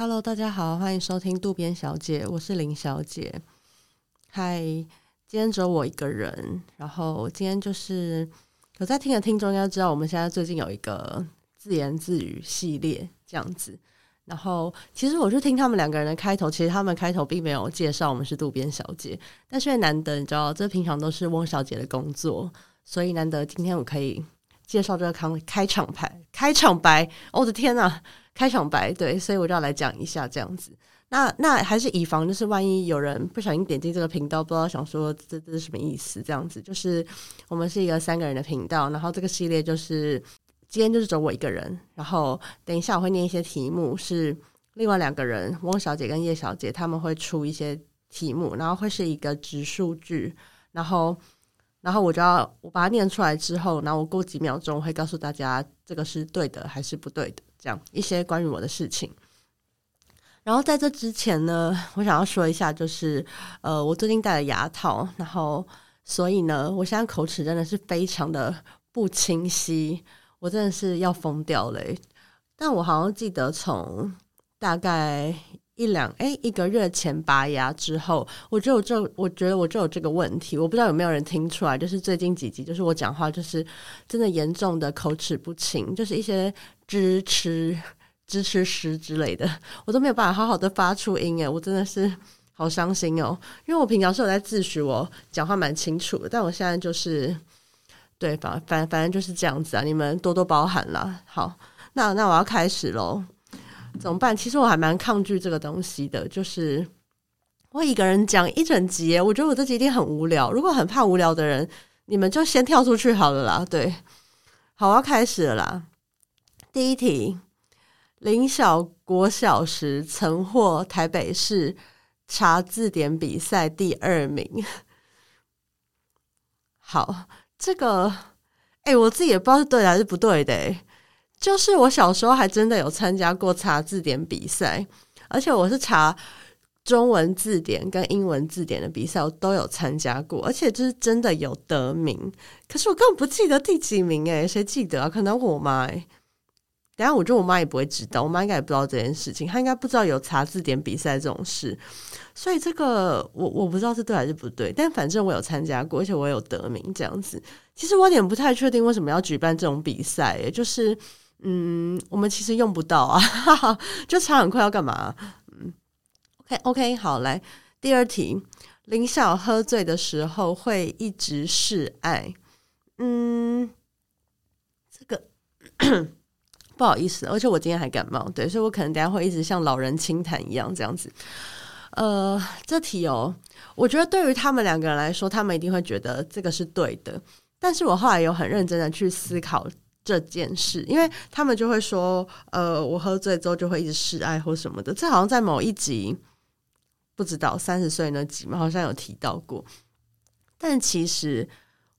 Hello，大家好，欢迎收听渡边小姐，我是林小姐。嗨，今天只有我一个人，然后今天就是有在听的听众应该知道，我们现在最近有一个自言自语系列这样子。然后其实我就听他们两个人的开头，其实他们开头并没有介绍我们是渡边小姐，但是难得你知道，这平常都是翁小姐的工作，所以难得今天我可以介绍这个开开场白，开场白，我的天呐！开场白对，所以我就要来讲一下这样子。那那还是以防就是万一有人不小心点进这个频道，不知道想说这这是什么意思？这样子就是我们是一个三个人的频道，然后这个系列就是今天就是只有我一个人，然后等一下我会念一些题目，是另外两个人翁小姐跟叶小姐他们会出一些题目，然后会是一个直述句，然后然后我就要我把它念出来之后，然后我过几秒钟会告诉大家这个是对的还是不对的。这样一些关于我的事情，然后在这之前呢，我想要说一下，就是呃，我最近戴了牙套，然后所以呢，我现在口齿真的是非常的不清晰，我真的是要疯掉了。但我好像记得从大概一两诶一个月前拔牙之后，我就就，我觉得我就有这个问题，我不知道有没有人听出来，就是最近几集，就是我讲话就是真的严重的口齿不清，就是一些。支持支持诗之类的，我都没有办法好好的发出音诶，我真的是好伤心哦。因为我平常是有在自诩，我讲话蛮清楚的，但我现在就是对，反反反正就是这样子啊，你们多多包涵啦。好，那那我要开始喽，怎么办？其实我还蛮抗拒这个东西的，就是我一个人讲一整集，我觉得我这集一定很无聊。如果很怕无聊的人，你们就先跳出去好了啦。对，好，我要开始了啦。第一题，林小国小时曾获台北市查字典比赛第二名。好，这个，哎、我自己也不知道是对还是不对的、就是我小时候还真的有参加过查字典比赛，而且我是查中文字典跟英文字典的比赛，我都有参加过，而且就是真的有得名。可是我根本不记得第几名、欸，谁记得啊？可能我妈、欸。然后我觉得我妈也不会知道，我妈应该也不知道这件事情，她应该不知道有查字典比赛这种事，所以这个我我不知道是对还是不对，但反正我有参加过，而且我有得名这样子。其实我有点不太确定为什么要举办这种比赛，诶，就是嗯，我们其实用不到啊，哈哈，就查很快要干嘛？嗯，OK OK，好，来第二题，林晓喝醉的时候会一直示爱，嗯，这个。不好意思，而且我今天还感冒，对，所以我可能等下会一直像老人轻谈一样这样子。呃，这题哦，我觉得对于他们两个人来说，他们一定会觉得这个是对的。但是我后来有很认真的去思考这件事，因为他们就会说，呃，我喝醉之后就会一直示爱或什么的。这好像在某一集不知道三十岁那集嘛，好像有提到过。但其实。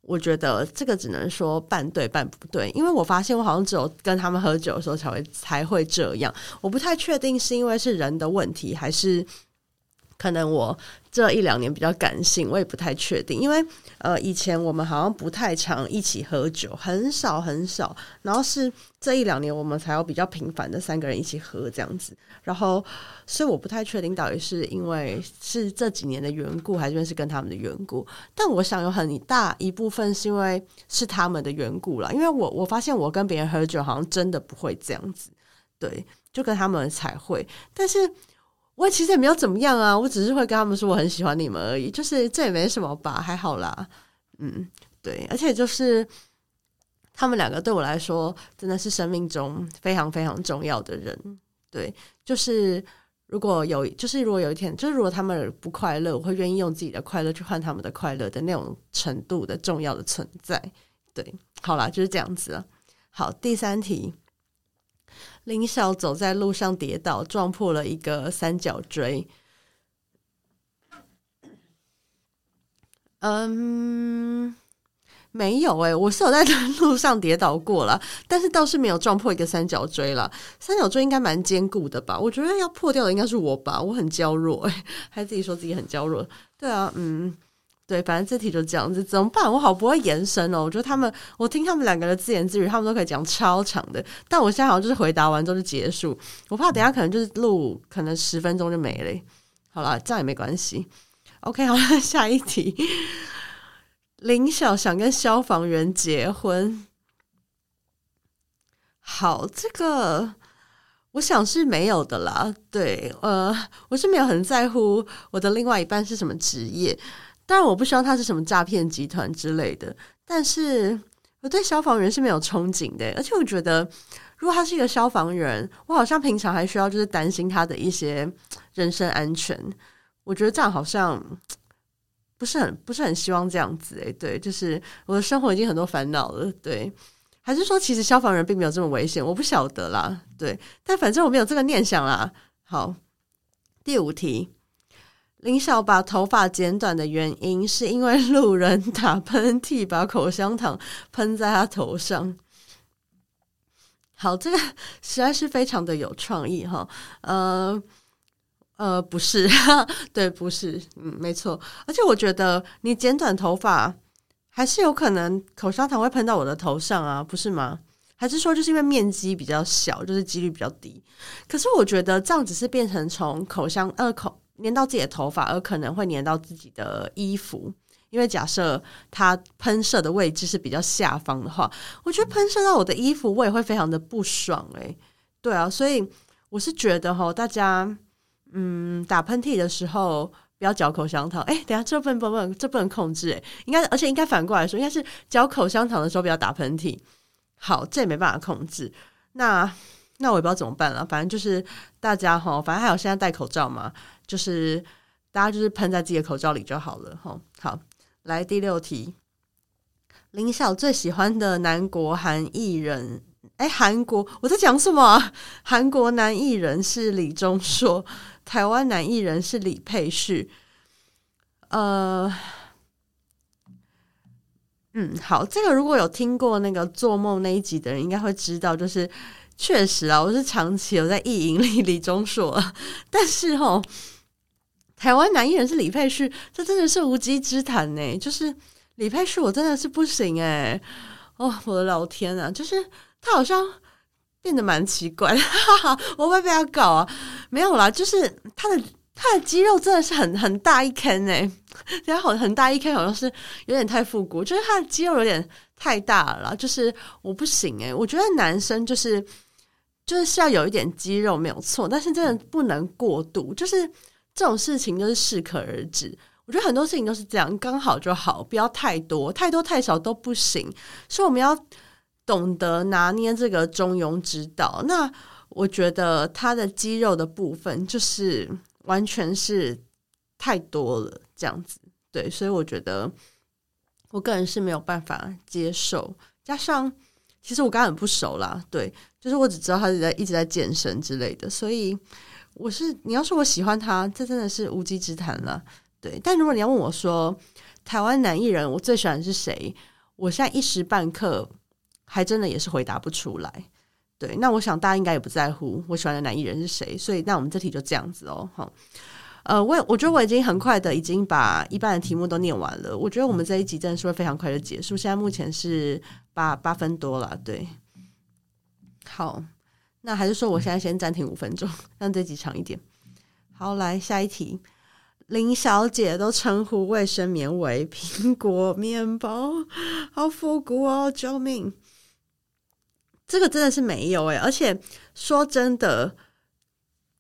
我觉得这个只能说半对半不对，因为我发现我好像只有跟他们喝酒的时候才会才会这样，我不太确定是因为是人的问题还是。可能我这一两年比较感性，我也不太确定，因为呃，以前我们好像不太常一起喝酒，很少很少，然后是这一两年我们才有比较频繁的三个人一起喝这样子，然后所以我不太确定到底是因为是这几年的缘故，还是是跟他们的缘故，但我想有很大一部分是因为是他们的缘故啦，因为我我发现我跟别人喝酒好像真的不会这样子，对，就跟他们才会，但是。我其实也没有怎么样啊，我只是会跟他们说我很喜欢你们而已，就是这也没什么吧，还好啦，嗯，对，而且就是他们两个对我来说真的是生命中非常非常重要的人，对，就是如果有，就是如果有一天，就是如果他们不快乐，我会愿意用自己的快乐去换他们的快乐的那种程度的重要的存在，对，好啦，就是这样子了。好，第三题。林小走在路上跌倒，撞破了一个三角锥。嗯，没有诶、我是有在 路上跌倒过了，但是倒是没有撞破一个三角锥了。三角锥应该蛮坚固的吧？我觉得要破掉的应该是我吧，我很娇弱诶、还自己说自己很娇弱。对啊，嗯。对，反正这题就这样子，怎么办？我好不会延伸哦。我觉得他们，我听他们两个的自言自语，他们都可以讲超长的，但我现在好像就是回答完之后就结束。我怕等下可能就是录，可能十分钟就没了。好了，这样也没关系。OK，好了，下一题。林晓想跟消防员结婚，好，这个我想是没有的啦。对，呃，我是没有很在乎我的另外一半是什么职业。当然，我不希望他是什么诈骗集团之类的。但是，我对消防员是没有憧憬的。而且，我觉得，如果他是一个消防员，我好像平常还需要就是担心他的一些人身安全。我觉得这样好像不是很不是很希望这样子。诶，对，就是我的生活已经很多烦恼了。对，还是说其实消防员并没有这么危险？我不晓得啦。对，但反正我没有这个念想啦。好，第五题。林晓把头发剪短的原因，是因为路人打喷嚏，把口香糖喷在他头上。好，这个实在是非常的有创意哈。呃呃，不是，对，不是，嗯，没错。而且我觉得你剪短头发，还是有可能口香糖会喷到我的头上啊，不是吗？还是说就是因为面积比较小，就是几率比较低？可是我觉得这样只是变成从口香呃口。粘到自己的头发，而可能会粘到自己的衣服，因为假设它喷射的位置是比较下方的话，我觉得喷射到我的衣服，我也会非常的不爽诶、对啊，所以我是觉得齁，大家嗯打喷嚏的时候不要嚼口香糖，哎、欸，等下这不能不能这不能控制诶、应该而且应该反过来说，应该是嚼口香糖的时候不要打喷嚏，好，这也没办法控制，那。那我也不知道怎么办了，反正就是大家哈，反正还有现在戴口罩嘛，就是大家就是喷在自己的口罩里就好了哈。好，来第六题，林晓最喜欢的南国韩艺人，哎，韩国我在讲什么？韩国男艺人是李钟硕，台湾男艺人是李佩旭。呃，嗯，好，这个如果有听过那个做梦那一集的人，应该会知道，就是。确实啊，我是长期有在意淫李李钟硕，但是齁，台湾男艺人是李佩旭，这真的是无稽之谈呢。就是李佩旭，我真的是不行哎，哦，我的老天啊，就是他好像变得蛮奇怪，哈哈，我会被他搞啊？没有啦，就是他的他的肌肉真的是很很大一坑哎，然后很大一坑，好像是有点太复古，就是他的肌肉有点太大了，就是我不行哎，我觉得男生就是。就是要有一点肌肉没有错，但是真的不能过度。就是这种事情就是适可而止。我觉得很多事情都是这样，刚好就好，不要太多，太多太少都不行。所以我们要懂得拿捏这个中庸之道。那我觉得他的肌肉的部分就是完全是太多了，这样子。对，所以我觉得我个人是没有办法接受。加上其实我刚刚很不熟啦，对。就是我只知道他是在一直在健身之类的，所以我是你要说我喜欢他，这真的是无稽之谈了。对，但如果你要问我说台湾男艺人我最喜欢是谁，我现在一时半刻还真的也是回答不出来。对，那我想大家应该也不在乎我喜欢的男艺人是谁，所以那我们这题就这样子哦。好，呃，我我觉得我已经很快的已经把一半的题目都念完了。我觉得我们这一集真的是会非常快的结束。现在目前是八八分多了，对。好，那还是说我现在先暂停五分钟，让这集长一点。好，来下一题。林小姐都称呼卫生棉为苹果面包，好复古哦！救命！这个真的是没有诶，而且说真的。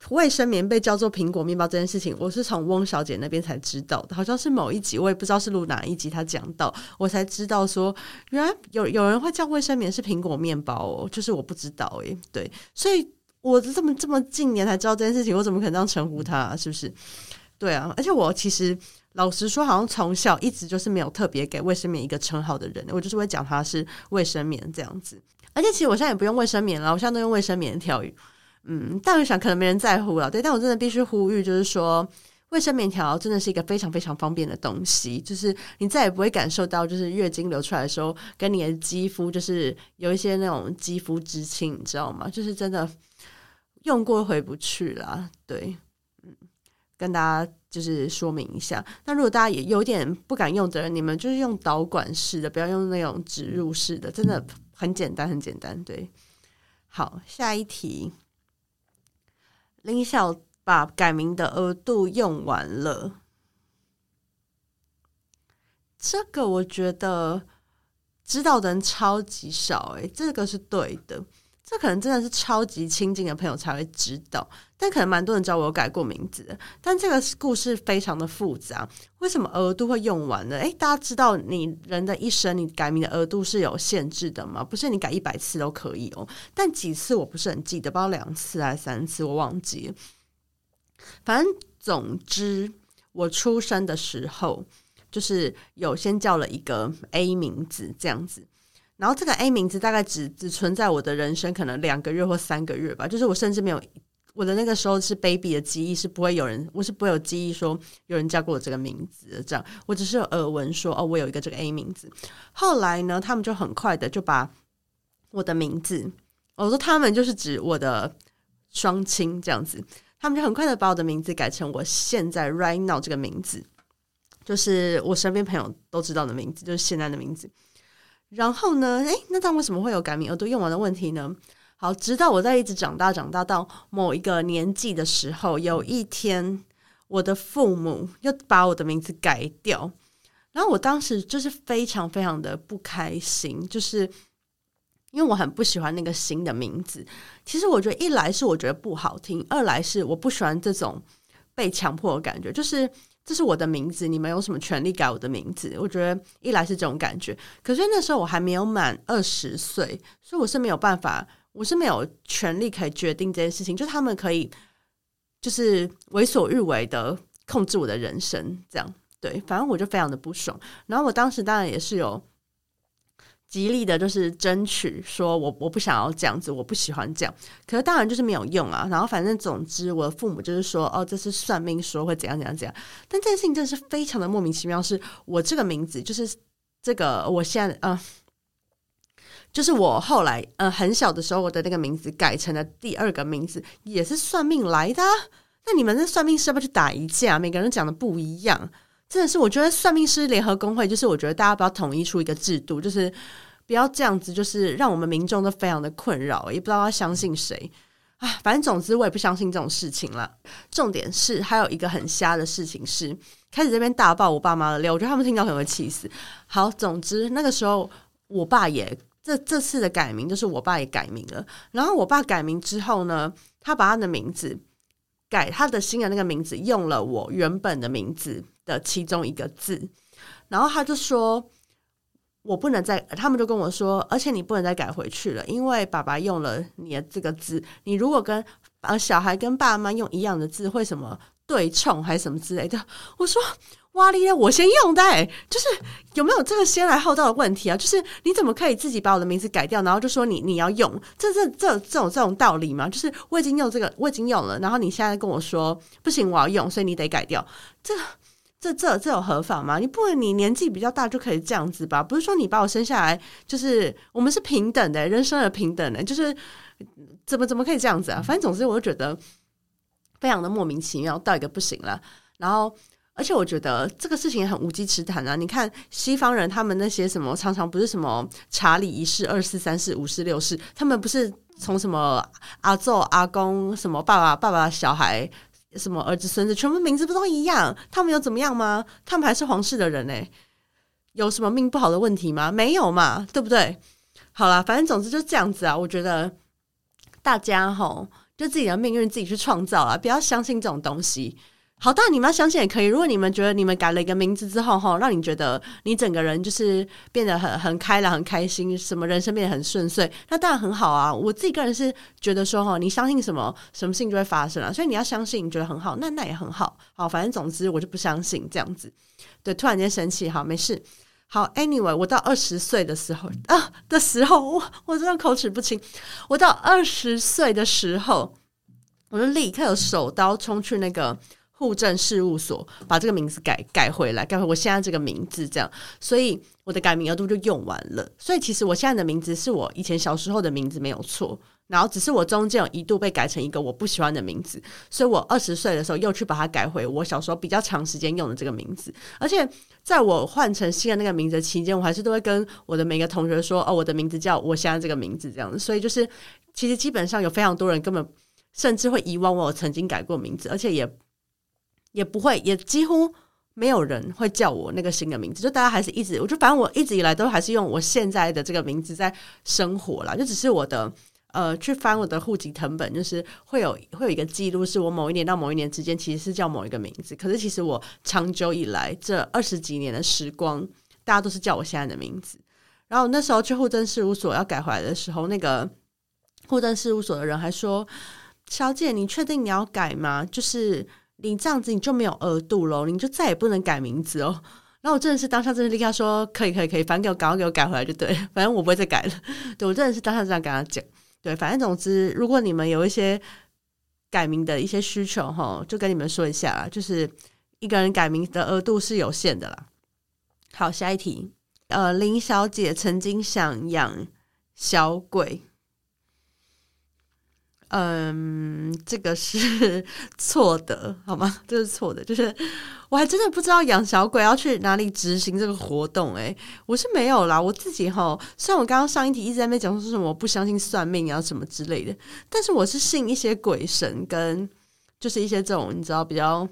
卫生棉被叫做苹果面包这件事情，我是从翁小姐那边才知道的，好像是某一集，我也不知道是录哪一集，她讲到，我才知道说，原来有有人会叫卫生棉是苹果面包哦，就是我不知道诶。对，所以我这么这么近年才知道这件事情，我怎么可能这样称呼他？是不是？对啊，而且我其实老实说，好像从小一直就是没有特别给卫生棉一个称号的人，我就是会讲它是卫生棉这样子，而且其实我现在也不用卫生棉了，我现在都用卫生棉条。嗯，但我想可能没人在乎了，对，但我真的必须呼吁，就是说，卫生棉条真的是一个非常非常方便的东西，就是你再也不会感受到，就是月经流出来的时候，跟你的肌肤就是有一些那种肌肤之亲，你知道吗？就是真的用过回不去了，对，嗯，跟大家就是说明一下。那如果大家也有点不敢用的人，你们就是用导管式的，不要用那种植入式的，真的很简单，很简单。对，好，下一题，林晓把改名的额度用完了。这个我觉得知道的人超级少，欸，诶，这个是对的。这可能真的是超级亲近的朋友才会知道，但可能蛮多人知道我有改过名字。但这个故事非常的复杂，为什么额度会用完呢？诶，大家知道你人的一生，你改名的额度是有限制的吗？不是你改一百次都可以哦，但几次我不是很记得，不知道两次还是三次，我忘记了。反正总之，我出生的时候就是有先叫了一个 A 名字这样子。然后这个 A 名字大概只只存在我的人生可能两个月或三个月吧，就是我甚至没有我的那个时候是 baby 的记忆是不会有人，我是不会有记忆说有人叫过我这个名字这样，我只是耳闻说哦，我有一个这个 A 名字。后来呢，他们就很快的就把我的名字，我说他们就是指我的双亲这样子，他们就很快的把我的名字改成我现在 right now 这个名字，就是我身边朋友都知道的名字，就是现在的名字。然后呢？诶，那他为什么会有改名额度用完的问题呢？好，直到我在一直长大，长大到某一个年纪的时候，有一天，我的父母又把我的名字改掉，然后我当时就是非常非常的不开心，就是因为我很不喜欢那个新的名字。其实我觉得，一来是我觉得不好听，二来是我不喜欢这种被强迫的感觉，就是。这是我的名字，你们有什么权利改我的名字？我觉得一来是这种感觉，可是那时候我还没有满二十岁，所以我是没有办法，我是没有权利可以决定这件事情，就他们可以就是为所欲为的控制我的人生，这样对，反正我就非常的不爽。然后我当时当然也是有。极力的就是争取，说我我不想要这样子，我不喜欢这样。可是当然就是没有用啊。然后反正总之，我的父母就是说，哦，这是算命说会怎样怎样怎样。但这件事情真的是非常的莫名其妙。是我这个名字，就是这个我现在，嗯、就是我后来，呃，很小的时候，我的那个名字改成了第二个名字，也是算命来的。那你们那算命师要不要去打一架？每个人讲的不一样。真的是，我觉得算命师联合工会，就是我觉得大家不要统一出一个制度，就是不要这样子，就是让我们民众都非常的困扰，也不知道要相信谁啊。反正总之，我也不相信这种事情了。重点是还有一个很瞎的事情是，开始这边大爆我爸妈的料，我觉得他们听到可能会气死。好，总之那个时候我爸也这这次的改名，就是我爸也改名了。然后我爸改名之后呢，他把他的名字改，他的新的那个名字用了我原本的名字的其中一个字，然后他就说：“我不能再。”他们就跟我说：“而且你不能再改回去了，因为爸爸用了你的这个字，你如果跟呃小孩跟爸妈用一样的字，会什么对冲还是什么之类的。”我说：“哇哩，我先用的，就是有没有这个先来后到的问题啊？就是你怎么可以自己把我的名字改掉，然后就说你你要用？这这这这种这种道理吗？就是我已经用这个，我已经用了，然后你现在跟我说不行，我要用，所以你得改掉这。”这这这有合法吗？你不能你年纪比较大就可以这样子吧？不是说你把我生下来就是我们是平等的，人生而平等的，就是怎么怎么可以这样子啊？反正总之我就觉得非常的莫名其妙到一个不行了。然后而且我觉得这个事情也很无稽之谈啊！你看西方人他们那些什么常常不是什么查理一世、二世、三世、五世、六世，他们不是从什么阿祖、阿公什么爸爸、爸爸小孩。什么儿子孙子全部名字不都一样？他们有怎么样吗？他们还是皇室的人呢、有什么命不好的问题吗？没有嘛，对不对？好啦，反正总之就这样子啊。我觉得大家吼，就自己的命运自己去创造啊，不要相信这种东西。好，当然你们要相信也可以。如果你们觉得你们改了一个名字之后，哈，让你觉得你整个人就是变得很很开朗、很开心，什么人生变得很顺遂，那当然很好啊。我自己个人是觉得说，哈，你相信什么，什么事情就会发生啊。所以你要相信，你觉得很好，那那也很好。好，反正总之我就不相信这样子。对，突然间生气，好，没事。好，anyway，我到二十岁的时候啊的时候，我我真的口齿不清。我到二十岁的时候，我就立刻有手刀冲去那个。户政事务所把这个名字改改回来，改回我现在这个名字，这样，所以我的改名额度就用完了。所以其实我现在的名字是我以前小时候的名字没有错，然后只是我中间有一度被改成一个我不喜欢的名字，所以我二十岁的时候又去把它改回我小时候比较长时间用的这个名字。而且在我换成新的那个名字期间，我还是都会跟我的每个同学说：“哦，我的名字叫我现在这个名字。”这样子，所以就是其实基本上有非常多人根本甚至会遗忘我曾经改过名字，而且也也不会，也几乎没有人会叫我那个新的名字。就大家还是一直，我就反正我一直以来都还是用我现在的这个名字在生活啦，就只是我的。呃，去翻我的户籍成本，就是会有会有一个记录，是我某一年到某一年之间其实是叫某一个名字，可是其实我长久以来这二十几年的时光，大家都是叫我现在的名字。然后那时候去户政事务所要改回来的时候，那个户政事务所的人还说：“小姐，你确定你要改吗？就是你这样子你就没有额度喽，你就再也不能改名字哦。”然后我真的是当下真的立刻说：“可以，可以，可以，反正给我赶快给我改回来就对，反正我不会再改了。”对，我真的是当下这样跟他讲。对，反正总之，如果你们有一些改名的一些需求，哈，就跟你们说一下，就是一个人改名的额度是有限的啦。好，下一题，呃，林小姐曾经想养小鬼。嗯，这个是 错的，好吗？这是错的，就是我还真的不知道养小鬼要去哪里执行这个活动，欸，诶，我是没有啦。我自己哈，虽然我刚刚上一题一直在那边讲说什么我不相信算命啊什么之类的，但是我是信一些鬼神跟就是一些这种你知道比较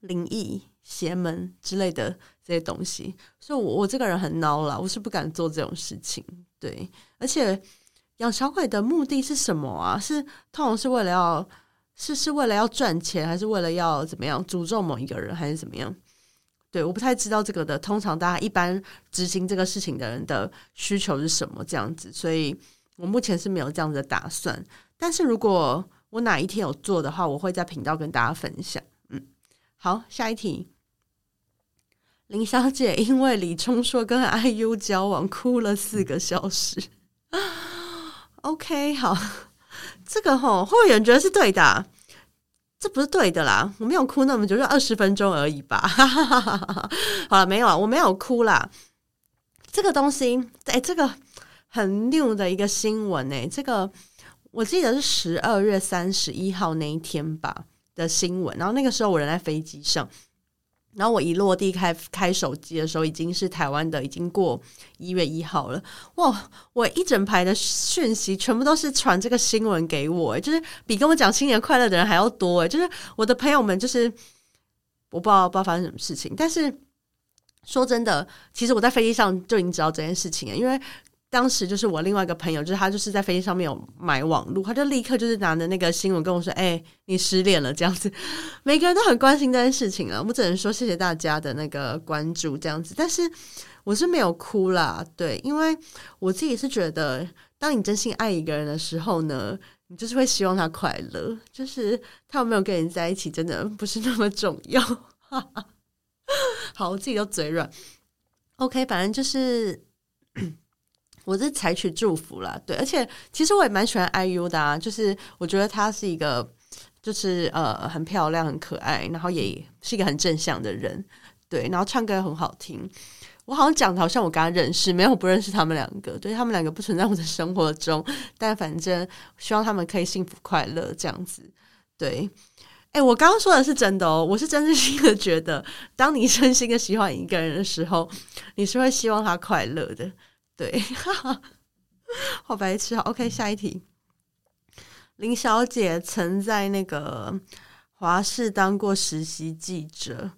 灵异邪门之类的这些东西，所以我我这个人很孬啦，我是不敢做这种事情，对，而且。养小鬼的目的是什么啊？是通常是为了要是是为了要赚钱，还是为了要怎么样诅咒某一个人，还是怎么样？对，我不太知道这个的。通常大家一般执行这个事情的人的需求是什么这样子？所以我目前是没有这样子的打算。但是如果我哪一天有做的话，我会在频道跟大家分享。嗯，好，下一题。林小姐因为李钟硕跟 IU 交往，哭了四个小时。OK，好，这个吼，会不会有人觉得是对的？这不是对的啦，我没有哭那么久，就二十分钟而已吧。好了，没有啊，我没有哭啦。这个东西，哎，这个很 new 的一个新闻哎，这个我记得是十二月三十一号那一天吧的新闻，然后那个时候我人在飞机上。然后我一落地开开手机的时候，已经是台湾的，已经过一月一号了。哇！我一整排的讯息全部都是传这个新闻给我，就是比跟我讲新年快乐的人还要多。就是我的朋友们，就是我不知道不知道发生什么事情。但是说真的，其实我在飞机上就已经知道这件事情了，因为。当时就是我另外一个朋友，就是他就是在飞机上面有买网络，他就立刻就是拿着那个新闻跟我说：“哎、你失恋了。”这样子，每个人都很关心这件事情啊。我只能说谢谢大家的那个关注，这样子。但是我是没有哭啦，对，因为我自己是觉得，当你真心爱一个人的时候呢，你就是会希望他快乐，就是他有没有跟人在一起，真的不是那么重要。好，我自己都嘴软。OK，反正就是。我是采取祝福啦，对，而且其实我也蛮喜欢 IU 的啊，就是我觉得她是一个，就是呃很漂亮、很可爱，然后也是一个很正向的人，对，然后唱歌也很好听。我好像讲的好像我跟他认识，没有不认识他们两个，对，他们两个不存在我的生活中，但反正希望他们可以幸福快乐这样子。对，哎，我刚刚说的是真的哦，我是真心的觉得，当你真心的喜欢一个人的时候，你是会希望他快乐的。对，哈哈，好白痴。好，OK，下一题。林小姐曾在那个华视当过实习记者，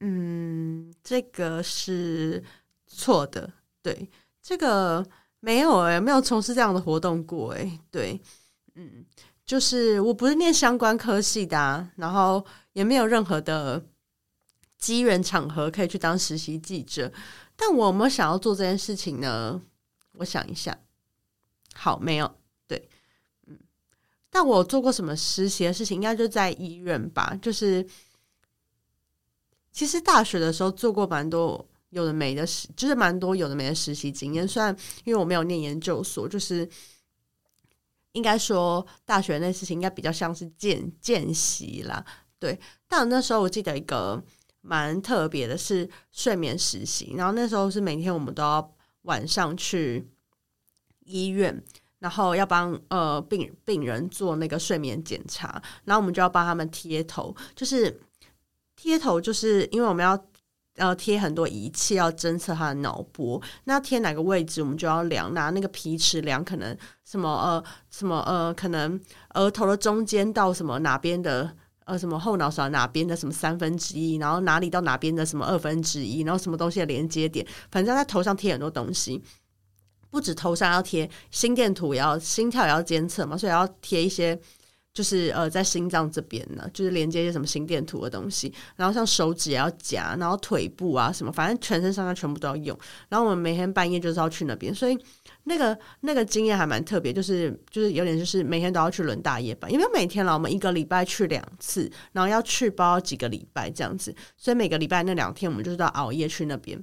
嗯，这个是错的。对，这个没有哎、欸，没有从事这样的活动过哎、欸。对，嗯，就是我不是念相关科系的、啊，然后也没有任何的机缘场合可以去当实习记者。但我有没有想要做这件事情呢？我想一下，好，没有，对，嗯，但我做过什么实习的事情？应该就在医院吧。就是其实大学的时候做过蛮多有的没的实，就是蛮多有的没的实习经验。虽然因为我没有念研究所，就是应该说大学那事情应该比较像是见见习啦。对，但那时候我记得一个。蛮特别的是睡眠实习，然后那时候是每天我们都要晚上去医院，然后要帮呃病病人做那个睡眠检查，然后我们就要帮他们贴头，就是贴头，就是因为我们要呃贴很多仪器，要侦测他的脑波，那贴哪个位置，我们就要量，拿那个皮尺量，可能什么呃什么呃，可能额头的中间到什么哪边的呃什么后脑勺哪边的什么三分之一，然后哪里到哪边的什么二分之一，然后什么东西的连接点，反正在头上贴很多东西。不止头上要贴心电图，也要心跳也要监测嘛，所以要贴一些，就是呃在心脏这边呢，就是连接一些什么心电图的东西。然后像手指也要夹，然后腿部啊什么，反正全身上下全部都要用。然后我们每天半夜就是要去那边，所以那个那个经验还蛮特别，就是就是有点就是每天都要去轮大夜班，因为每天啦，我们一个礼拜去两次，然后要去包几个礼拜这样子，所以每个礼拜那两天我们就是要熬夜去那边。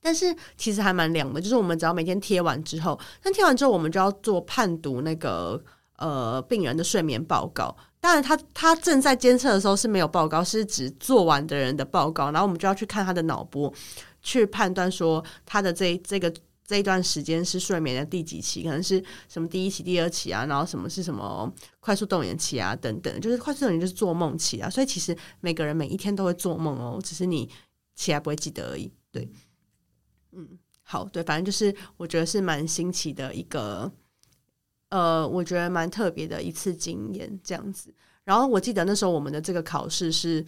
但是其实还蛮凉的，就是我们只要每天贴完之后，但贴完之后我们就要做判读那个呃病人的睡眠报告。当然他他正在监测的时候是没有报告，是指做完的人的报告。然后我们就要去看他的脑波，去判断说他的这这个这一段时间是睡眠的第几期，可能是什么第一期、第二期啊，然后什么是什么快速动眼期啊等等，就是快速动眼就是做梦期啊。所以其实每个人每一天都会做梦哦，只是你起来不会记得而已。对。嗯，好，对，反正就是我觉得是蛮新奇的一个，呃，我觉得蛮特别的一次经验这样子。然后我记得那时候我们的这个考试是，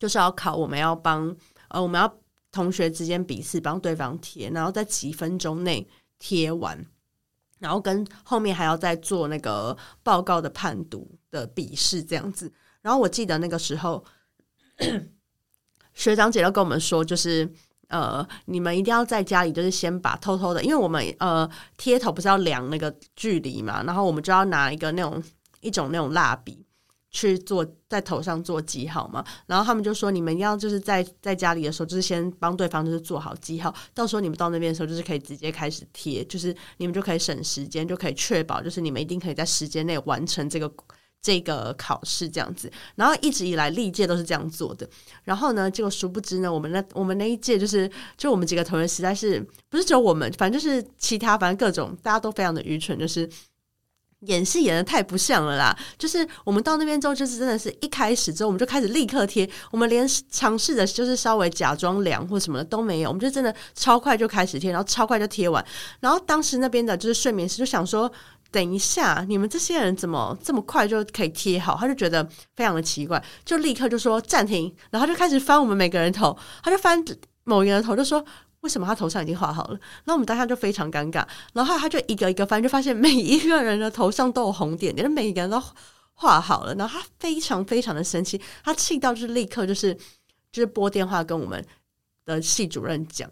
就是要考我们要帮呃我们要同学之间笔试帮对方贴，然后在几分钟内贴完，然后跟后面还要再做那个报告的判读的笔试这样子。然后我记得那个时候 学长姐都跟我们说，就是。呃，你们一定要在家里，就是先把偷偷的，因为我们呃贴头不是要量那个距离嘛，然后我们就要拿一个那种一种那种蜡笔去做在头上做记号嘛，然后他们就说你们要就是在在家里的时候，就是先帮对方就是做好记号，到时候你们到那边的时候，就是可以直接开始贴，就是你们就可以省时间，就可以确保就是你们一定可以在时间内完成这个。这个考试这样子，然后一直以来历届都是这样做的。然后呢，结果殊不知呢，我们那我们那一届就是，就我们几个同学实在是不是只有我们，反正就是其他，反正各种大家都非常的愚蠢，就是演戏演得太不像了啦。就是我们到那边之后，就是真的是一开始之后，我们就开始立刻贴，我们连尝试的就是稍微假装凉或什么的都没有，我们就真的超快就开始贴，然后超快就贴完。然后当时那边的就是睡眠师就想说。等一下，你们这些人怎么这么快就可以贴好？他就觉得非常的奇怪，就立刻就说暂停，然后就开始翻我们每个人头，他就翻某一个人头，就说为什么他头上已经画好了？然后我们当下就非常尴尬，然后他就一个一个翻，就发现每一个人的头上都有红点点，每一个人都画好了，然后他非常非常的生气，他气到就是立刻就是就是拨电话跟我们的系主任讲。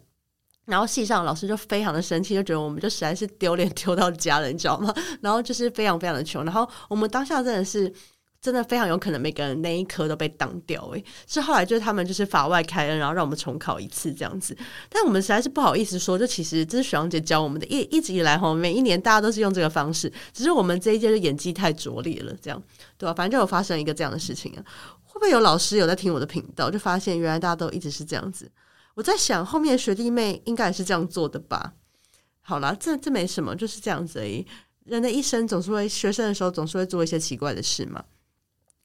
然后系上老师就非常的生气，就觉得我们就实在是丢脸丢到家了，你知道吗？然后就是非常非常的穷。然后我们当下真的是真的非常有可能每个人那一科都被当掉诶。是后来就是他们就是法外开恩，然后让我们重考一次这样子。但我们实在是不好意思说，就其实这是学长姐教我们的，一一直以来哈，每一年大家都是用这个方式，只是我们这一届的演技太拙劣了，这样对吧？反正就有发生一个这样的事情啊。会不会有老师有在听我的频道，就发现原来大家都一直是这样子？我在想，后面学弟妹应该也是这样做的吧？好啦，这这没什么，就是这样子而已。人的一生总是会，学生的时候总是会做一些奇怪的事嘛。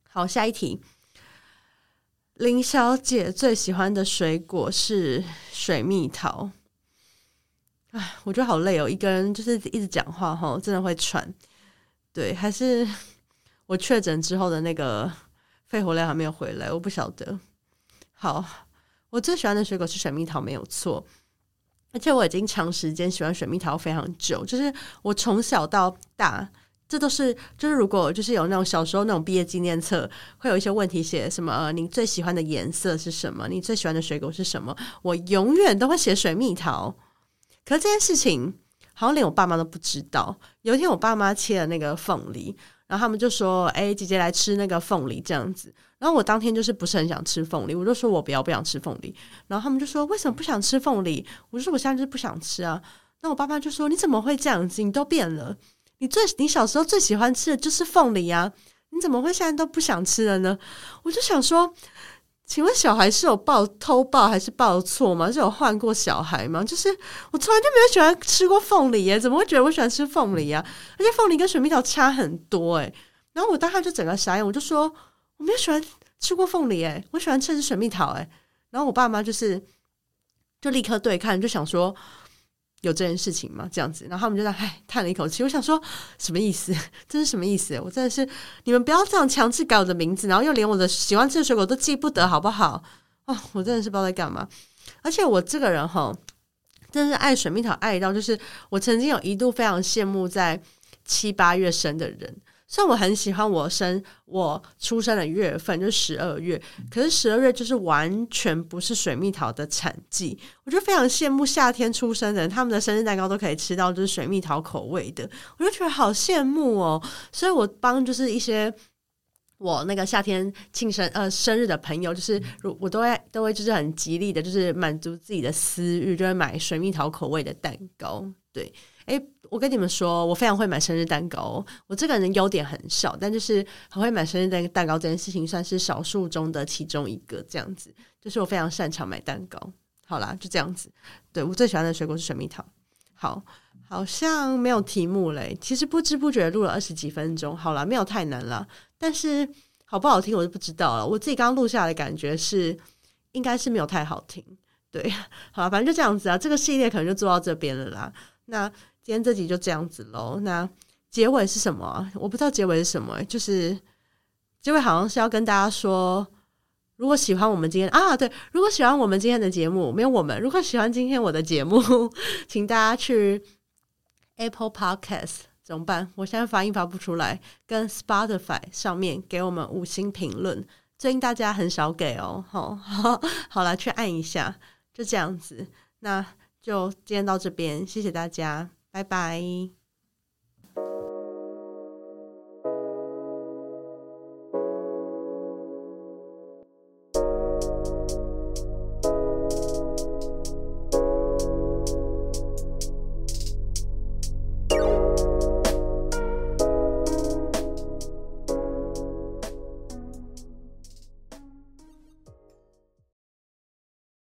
好，下一题。林小姐最喜欢的水果是水蜜桃。哎，我觉得好累哦，一个人就是一直讲话哈，真的会喘。对，还是我确诊之后的那个肺活量还没有回来，我不晓得。好。我最喜欢的水果是水蜜桃，没有错。而且我已经长时间喜欢水蜜桃非常久，就是我从小到大，这都是就是如果就是有那种小时候那种毕业纪念册，会有一些问题写什么，呃，你最喜欢的颜色是什么？你最喜欢的水果是什么？我永远都会写水蜜桃。可是这件事情好像连我爸妈都不知道。有一天我爸妈切了那个凤梨。然后他们就说：“哎，姐姐来吃那个凤梨这样子。”然后我当天就是不是很想吃凤梨，我就说我不要，不想吃凤梨。然后他们就说：“为什么不想吃凤梨？”我说：“我现在就是不想吃啊。”那我爸爸就说：“你怎么会这样子？你都变了。你最你小时候最喜欢吃的就是凤梨啊，你怎么会现在都不想吃了呢？”我就想说，请问小孩是有报偷报还是报错吗？是有换过小孩吗？就是我从来就没有喜欢吃过凤梨耶，怎么会觉得我喜欢吃凤梨啊？而且凤梨跟水蜜桃差很多诶。然后我当时就整个傻眼，我就说我没有喜欢吃过凤梨诶，我喜欢吃是水蜜桃诶。然后我爸妈就是就立刻对看，就想说。有这件事情吗？这样子，然后他们就在唉叹了一口气。我想说，什么意思？这是什么意思？我真的是你们不要这样强制改我的名字，然后又连我的喜欢吃的水果都记不得，好不好？哦，我真的是不知道在干嘛。而且我这个人哈，真的是爱水蜜桃爱到，就是我曾经有一度非常羡慕在七八月生的人。虽然我很喜欢我生我出生的月份就是十二月，可是十二月就是完全不是水蜜桃的产季。我就非常羡慕夏天出生的人，他们的生日蛋糕都可以吃到就是水蜜桃口味的，我就觉得好羡慕哦。所以我帮就是一些我那个夏天庆生呃生日的朋友，就是如我都会都会就是很极力的，就是满足自己的私欲，就会买水蜜桃口味的蛋糕。对，诶。我跟你们说，我非常会买生日蛋糕。我这个人优点很少，但就是很会买生日蛋蛋糕这件事情，算是少数中的其中一个。这样子，就是我非常擅长买蛋糕。好啦，就这样子。对，我最喜欢的水果是水蜜桃。好，好像没有题目嘞。其实不知不觉录了二十几分钟。好啦，没有太难啦。但是好不好听我就不知道了。我自己刚刚录下来的感觉是，应该是没有太好听。对，好啦，反正就这样子啊。这个系列可能就做到这边了啦。那。今天这集就这样子喽。那结尾是什么？我不知道结尾是什么。就是结尾好像是要跟大家说，如果喜欢我们今天啊，对，如果喜欢我们今天的节目，没有我们，如果喜欢今天我的节目，请大家去 Apple Podcast 怎么办？我现在发音发不出来，跟 Spotify 上面给我们五星评论。最近大家很少给哦，好，好，好了，去按一下，就这样子。那就今天到这边，谢谢大家。拜拜。